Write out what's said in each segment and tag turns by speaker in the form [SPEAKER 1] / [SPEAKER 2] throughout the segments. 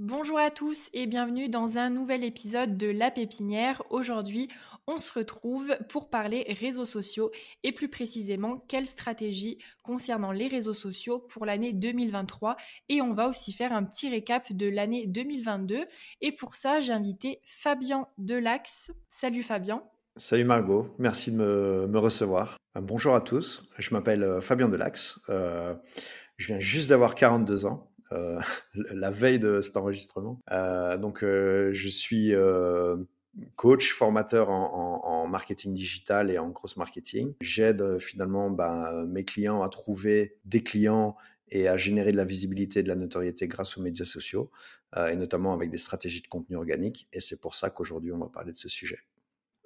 [SPEAKER 1] Bonjour à tous et bienvenue dans un nouvel épisode de La Pépinière. Aujourd'hui, on se retrouve pour parler réseaux sociaux et plus précisément quelle stratégie concernant les réseaux sociaux pour l'année 2023 et on va aussi faire un petit récap de l'année 2022 et pour ça j'ai invité Fabien Delax. Salut Fabien.
[SPEAKER 2] Salut Margot, merci de me, recevoir. Euh, bonjour à tous, je m'appelle euh, Fabien Delax, euh, je viens juste d'avoir 42 ans. Euh, la veille de cet enregistrement. Euh, donc, euh, je suis coach, formateur en, marketing digital et en gross marketing. J'aide finalement ben, mes clients à trouver des clients et à générer de la visibilité et de la notoriété grâce aux médias sociaux, et notamment avec des stratégies de contenu organique. Et c'est pour ça qu'aujourd'hui, on va parler de ce sujet.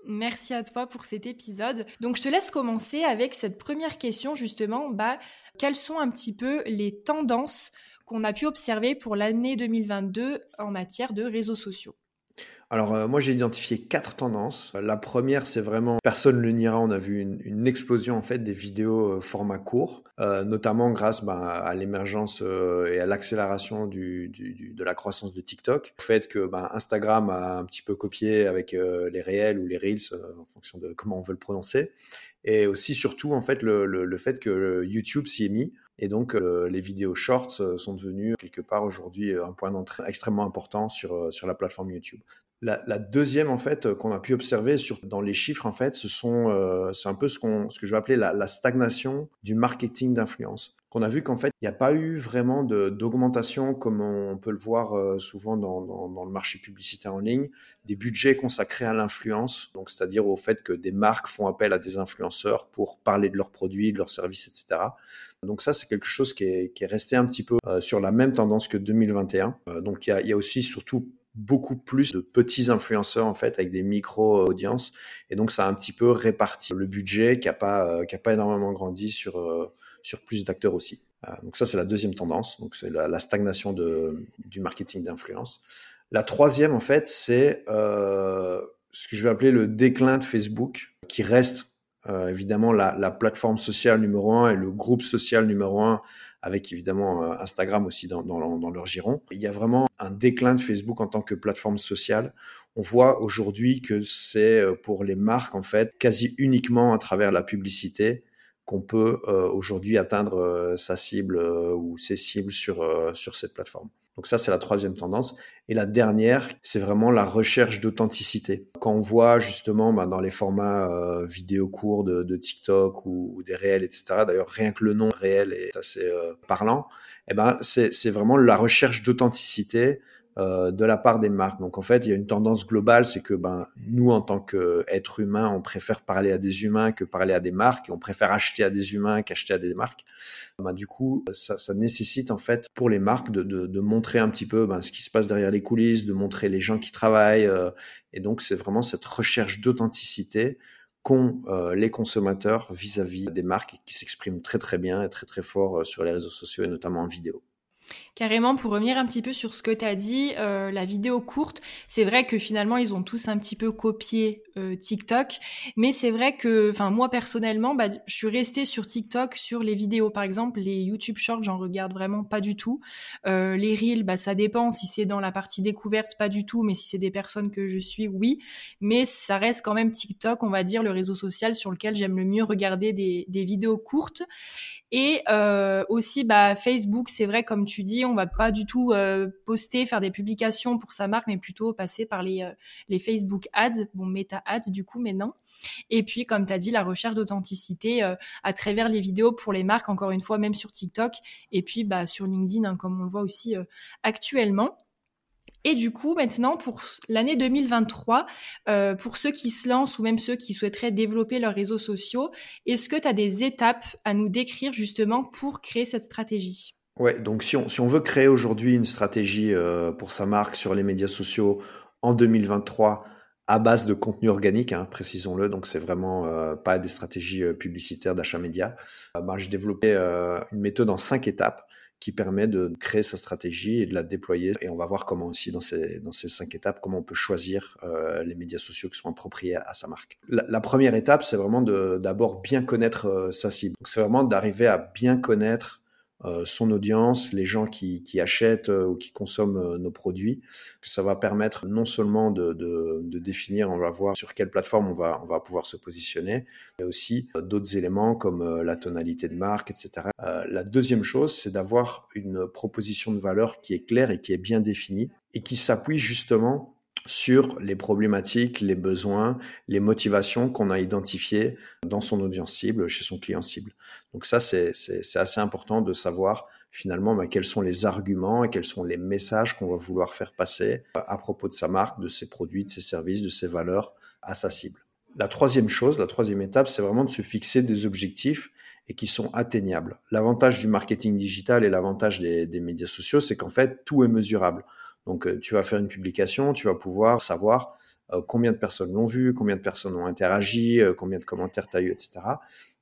[SPEAKER 1] Merci à toi pour cet épisode. Donc je te laisse commencer avec cette première question justement. Bah, quelles sont un petit peu les tendances qu'on a pu observer pour l'année 2022 en matière de réseaux sociaux
[SPEAKER 2] alors euh, moi j'ai identifié quatre tendances. La première c'est vraiment, personne ne le niera, on a vu une, explosion en fait des vidéos euh, format court, euh, notamment grâce ben, à l'émergence et à l'accélération de la croissance de TikTok. Le fait que ben, Instagram a un petit peu copié avec les réels ou les reels en fonction de comment on veut le prononcer. Et aussi surtout en fait le, le fait que YouTube s'y est mis. Et donc, euh, les vidéos shorts euh, sont devenues quelque part aujourd'hui euh, un point d'entrée extrêmement important sur, sur la plateforme YouTube. La, la deuxième, en fait, qu'on a pu observer sur, dans les chiffres, en fait, ce sont, c'est un peu ce, qu'on, ce que je vais appeler la, la stagnation du marketing d'influence qu'on a vu qu'en fait, il n'y a pas eu vraiment d'augmentation comme on peut le voir souvent dans, dans, dans, le marché publicitaire en ligne, des budgets consacrés à l'influence, donc c'est-à-dire au fait que des marques font appel à des influenceurs pour parler de leurs produits, de leurs services, etc. Donc ça, c'est quelque chose qui est, qui est, resté un petit peu euh, sur la même tendance que 2021. Euh, donc il y a, y a, aussi surtout beaucoup plus de petits influenceurs en fait avec des micro audiences et donc ça a un petit peu réparti le budget qui a pas euh, qui a pas énormément grandi sur sur plus d'acteurs aussi. donc ça c'est la deuxième tendance donc c'est la, stagnation de du marketing d'influence. La troisième en fait c'est ce que je vais appeler le déclin de Facebook qui reste euh, évidemment la, la, plateforme sociale numéro un et le groupe social numéro un, avec évidemment euh, Instagram aussi dans, leur giron. Il y a vraiment un déclin de Facebook en tant que plateforme sociale. On voit aujourd'hui que c'est euh, pour les marques en fait quasi uniquement à travers la publicité qu'on peut euh, aujourd'hui atteindre sa cible ou ses cibles sur, sur cette plateforme. Donc ça, c'est la troisième tendance. Et la dernière, c'est vraiment la recherche d'authenticité. Quand on voit justement bah, dans les formats euh, vidéo courts de, de TikTok ou, ou, des réels, etc. D'ailleurs, rien que le nom réel est assez euh, parlant. Eh ben, c'est vraiment la recherche d'authenticité euh, de la part des marques. Donc en fait, il y a une tendance globale, c'est que ben nous en tant qu'êtres humains, on préfère parler à des humains que parler à des marques, on préfère acheter à des humains qu'acheter à des marques. Ben, du coup, ça, ça, nécessite en fait pour les marques de, de, de montrer un petit peu ben, ce qui se passe derrière les coulisses, de montrer les gens qui travaillent, euh, et donc c'est vraiment cette recherche d'authenticité qu'ont euh, les consommateurs vis-à-vis -vis des marques qui s'expriment très très bien et très très fort sur les réseaux sociaux et notamment en vidéo.
[SPEAKER 1] Carrément, pour revenir un petit peu sur ce que tu as dit, euh, la vidéo courte, c'est vrai que finalement, ils ont tous un petit peu copié euh, TikTok, mais c'est vrai que, moi personnellement, bah, je suis restée sur TikTok sur les vidéos, par exemple, les YouTube Shorts, j'en regarde vraiment pas du tout. Euh, les Reels, bah, ça dépend, si c'est dans la partie découverte, pas du tout, mais si c'est des personnes que je suis, oui. Mais ça reste quand même TikTok, on va dire, le réseau social sur lequel j'aime le mieux regarder des, des vidéos courtes. Et aussi, bah, Facebook, c'est vrai, comme tu dis, on va pas du tout euh, poster, faire des publications pour sa marque, mais plutôt passer par les, euh, Facebook Ads, bon, Meta Ads du coup, mais non. Et puis, comme tu as dit, la recherche d'authenticité à travers les vidéos pour les marques, encore une fois, même sur TikTok, et puis bah, sur LinkedIn, hein, comme on le voit aussi actuellement. Et du coup, maintenant, pour l'année 2023, euh, pour ceux qui se lancent ou même ceux qui souhaiteraient développer leurs réseaux sociaux, est-ce que tu as des étapes à nous décrire justement pour créer cette stratégie?
[SPEAKER 2] Ouais, donc si on, si on veut créer aujourd'hui une stratégie euh, pour sa marque sur les médias sociaux en 2023 à base de contenu organique, hein, précisons-le, donc c'est vraiment euh, pas des stratégies euh, publicitaires d'achat média, ben, j'ai développé une méthode en cinq étapes qui permet de créer sa stratégie et de la déployer. Et on va voir comment aussi dans ces, dans ces cinq étapes, comment on peut choisir euh, les médias sociaux qui sont appropriés à, sa marque. La, la première étape, c'est vraiment d'abord bien connaître euh, sa cible. Donc c'est vraiment d'arriver à bien connaître euh, son audience, les gens qui, qui achètent euh, ou qui consomment euh, nos produits. Ça va permettre non seulement de, de, de, définir, on va voir sur quelle plateforme on va, on va pouvoir se positionner, mais aussi d'autres éléments comme la tonalité de marque, etc. la deuxième chose, c'est d'avoir une proposition de valeur qui est claire et qui est bien définie et qui s'appuie justement sur les problématiques, les besoins, les motivations qu'on a identifiées dans son audience cible, chez son client cible. Donc ça, c'est assez important de savoir finalement bah, quels sont les arguments et quels sont les messages qu'on va vouloir faire passer à propos de sa marque, de ses produits, de ses services, de ses valeurs à sa cible. La troisième chose, la troisième étape, c'est vraiment de se fixer des objectifs et qui sont atteignables. L'avantage du marketing digital et l'avantage des médias sociaux, c'est qu'en fait, tout est mesurable. Donc, euh, tu vas faire une publication, tu vas pouvoir savoir euh, combien de personnes l'ont vu, combien de personnes ont interagi, euh, combien de commentaires tu as eu, etc.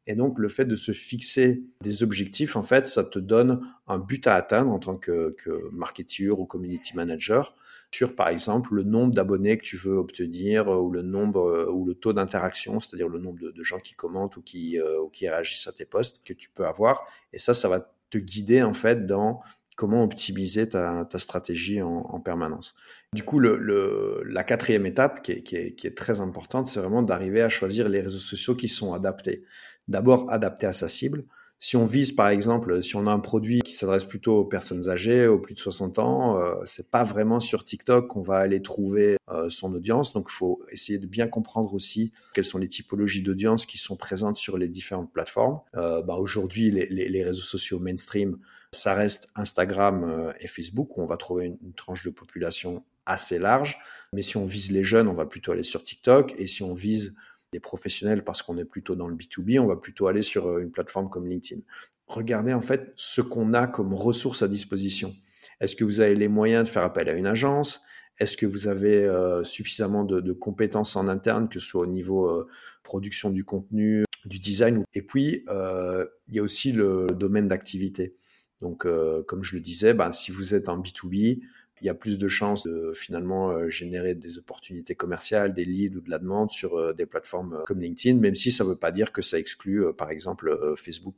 [SPEAKER 2] Et donc, le fait de se fixer des objectifs, en fait, ça te donne un but à atteindre en tant que, marketeur ou community manager sur, par exemple, le nombre d'abonnés que tu veux obtenir ou le nombre ou le taux d'interaction, c'est-à-dire le nombre de, gens qui commentent ou qui, ou qui réagissent à tes posts que tu peux avoir. Et ça, ça va te guider, en fait, dans comment optimiser ta, stratégie en, permanence. Du coup, la quatrième étape qui est, très importante, c'est vraiment d'arriver à choisir les réseaux sociaux qui sont adaptés. D'abord, adaptés à sa cible. Si on vise, par exemple, si on a un produit qui s'adresse plutôt aux personnes âgées, aux plus de 60 ans, euh, c'est pas vraiment sur TikTok qu'on va aller trouver euh, son audience. Donc, il faut essayer de bien comprendre aussi quelles sont les typologies d'audience qui sont présentes sur les différentes plateformes. Euh, bah, Aujourd'hui, les, réseaux sociaux mainstream ça reste Instagram euh, et Facebook où on va trouver une, tranche de population assez large. Mais si on vise les jeunes, on va plutôt aller sur TikTok. Et si on vise les professionnels parce qu'on est plutôt dans le B2B, on va plutôt aller sur euh, une plateforme comme LinkedIn. Regardez en fait ce qu'on a comme ressources à disposition. Est-ce que vous avez les moyens de faire appel à une agence? Est-ce que vous avez euh, suffisamment de, compétences en interne, que ce soit au niveau production du contenu, du design? Et puis, il y a aussi le domaine d'activité. Donc, euh, comme je le disais, ben, si vous êtes en B2B, il y a plus de chances de finalement euh, générer des opportunités commerciales, des leads ou de la demande sur euh, des plateformes comme LinkedIn, même si ça ne veut pas dire que ça exclut, par exemple, Facebook.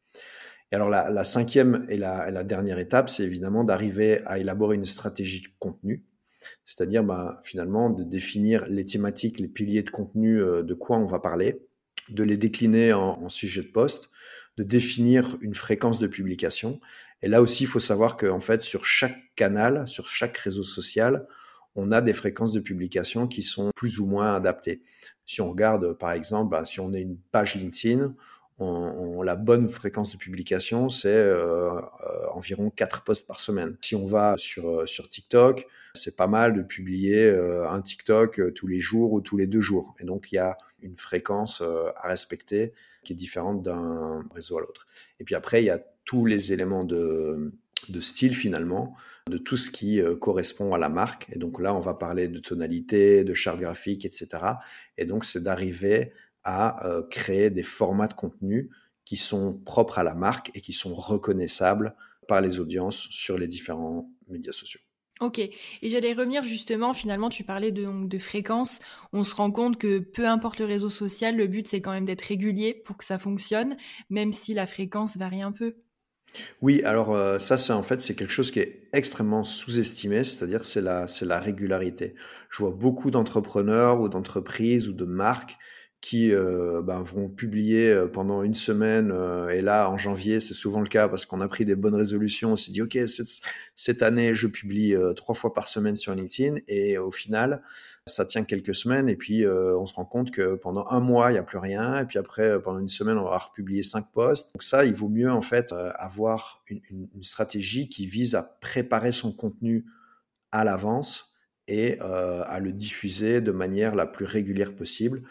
[SPEAKER 2] Et alors, la, cinquième et la, dernière étape, c'est évidemment d'arriver à élaborer une stratégie de contenu, c'est-à-dire ben, finalement de définir les thématiques, les piliers de contenu, de quoi on va parler, de les décliner en, en sujet de poste, de définir une fréquence de publication et là aussi, il faut savoir qu'en fait, sur chaque canal, sur chaque réseau social, on a des fréquences de publication qui sont plus ou moins adaptées. Si on regarde, par exemple, bah, si on est une page LinkedIn, la bonne fréquence de publication, c'est euh, euh, environ 4 posts par semaine. Si on va sur, euh, sur TikTok, c'est pas mal de publier un TikTok tous les jours ou tous les deux jours. Et donc, il y a une fréquence à respecter qui est différente d'un réseau à l'autre. Et puis après, il y a tous les éléments de, style finalement, de tout ce qui euh, correspond à la marque. Et donc là, on va parler de tonalité, de charte graphique, etc. Et donc, c'est d'arriver à euh, créer des formats de contenu qui sont propres à la marque et qui sont reconnaissables par les audiences sur les différents médias sociaux.
[SPEAKER 1] Ok, et j'allais revenir justement, finalement tu parlais de fréquence, on se rend compte que peu importe le réseau social, le but c'est quand même d'être régulier pour que ça fonctionne, même si la fréquence varie un peu.
[SPEAKER 2] Oui, alors euh, ça, c'est en fait, c'est quelque chose qui est extrêmement sous-estimé, c'est-à-dire c'est la, c'est la régularité. Je vois beaucoup d'entrepreneurs ou d'entreprises ou de marques qui euh, ben, vont publier euh, pendant une semaine. et là, en janvier, c'est souvent le cas parce qu'on a pris des bonnes résolutions. On s'est dit, OK, cette, cette année, je publie trois fois par semaine sur LinkedIn. Et au final, ça tient quelques semaines et puis euh, on se rend compte que pendant un mois il n'y a plus rien et puis après euh, pendant une semaine on va republier cinq posts. Donc ça, il vaut mieux en fait euh, avoir une, une, stratégie qui vise à préparer son contenu à l'avance et à le diffuser de manière la plus régulière possible.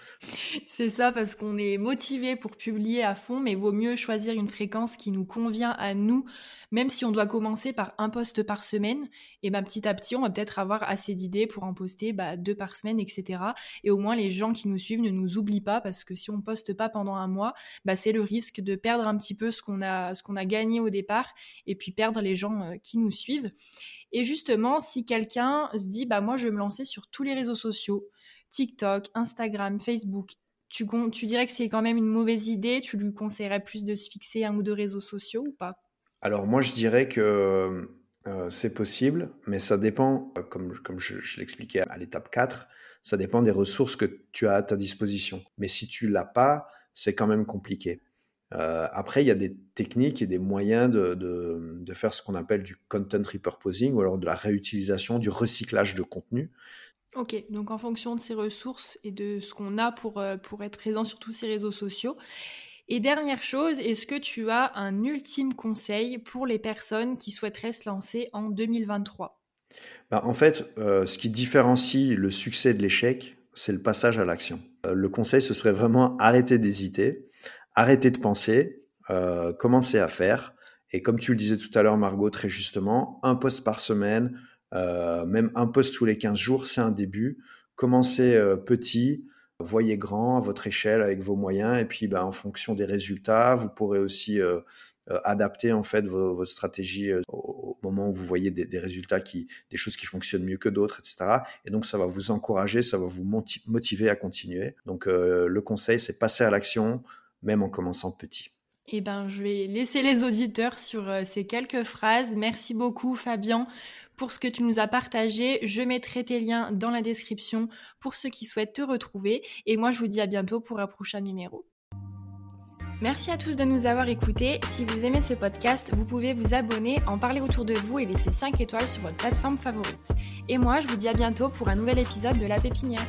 [SPEAKER 1] C'est ça, parce qu'on est motivé pour publier à fond, mais vaut mieux choisir une fréquence qui nous convient à nous, même si on doit commencer par un post par semaine, et ben petit à petit, on va peut-être avoir assez d'idées pour en poster bah, deux par semaine, etc. Et au moins, les gens qui nous suivent ne nous oublient pas, parce que si on poste pas pendant un mois, bah, c'est le risque de perdre un petit peu ce qu'on a, ce a gagné au départ, et puis perdre les gens euh, qui nous suivent. Et justement, si quelqu'un se dit, bah moi, je vais me lancer sur tous les réseaux sociaux, TikTok, Instagram, Facebook, tu, dirais que c'est quand même une mauvaise idée? Tu lui conseillerais plus de se fixer un ou deux réseaux sociaux ou pas?
[SPEAKER 2] Alors moi, je dirais que euh, c'est possible, mais ça dépend, euh, comme, comme je, l'expliquais à l'étape 4, ça dépend des ressources que tu as à ta disposition. Mais si tu l'as pas, c'est quand même compliqué. Euh, après, il y a des techniques et des moyens de, de, de faire ce qu'on appelle du content repurposing ou alors de la réutilisation, du recyclage de contenu.
[SPEAKER 1] Ok, donc en fonction de ces ressources et de ce qu'on a pour, euh, pour être présent sur tous ces réseaux sociaux. Et dernière chose, est-ce que tu as un ultime conseil pour les personnes qui souhaiteraient se lancer en 2023
[SPEAKER 2] bah, En fait, euh, ce qui différencie le succès de l'échec, c'est le passage à l'action. Euh, le conseil, ce serait vraiment arrêter d'hésiter, arrêter de penser, commencer à faire. Et comme tu le disais tout à l'heure, Margot, très justement, un poste par semaine, euh, même un poste tous les 15 jours, c'est un début. Commencez euh, petit, voyez grand à votre échelle avec vos moyens, et puis ben, en fonction des résultats, vous pourrez aussi euh, adapter en fait votre stratégie au, moment où vous voyez des, résultats qui, des choses qui fonctionnent mieux que d'autres, etc. Et donc ça va vous encourager, ça va vous motiver à continuer. Donc le conseil, c'est passer à l'action, même en commençant petit.
[SPEAKER 1] Eh ben, je vais laisser les auditeurs sur ces quelques phrases. Merci beaucoup, Fabien, pour ce que tu nous as partagé. Je mettrai tes liens dans la description pour ceux qui souhaitent te retrouver. Et moi, je vous dis à bientôt pour un prochain numéro. Merci à tous de nous avoir écoutés. Si vous aimez ce podcast, vous pouvez vous abonner, en parler autour de vous et laisser 5 étoiles sur votre plateforme favorite. Et moi, je vous dis à bientôt pour un nouvel épisode de La Pépinière.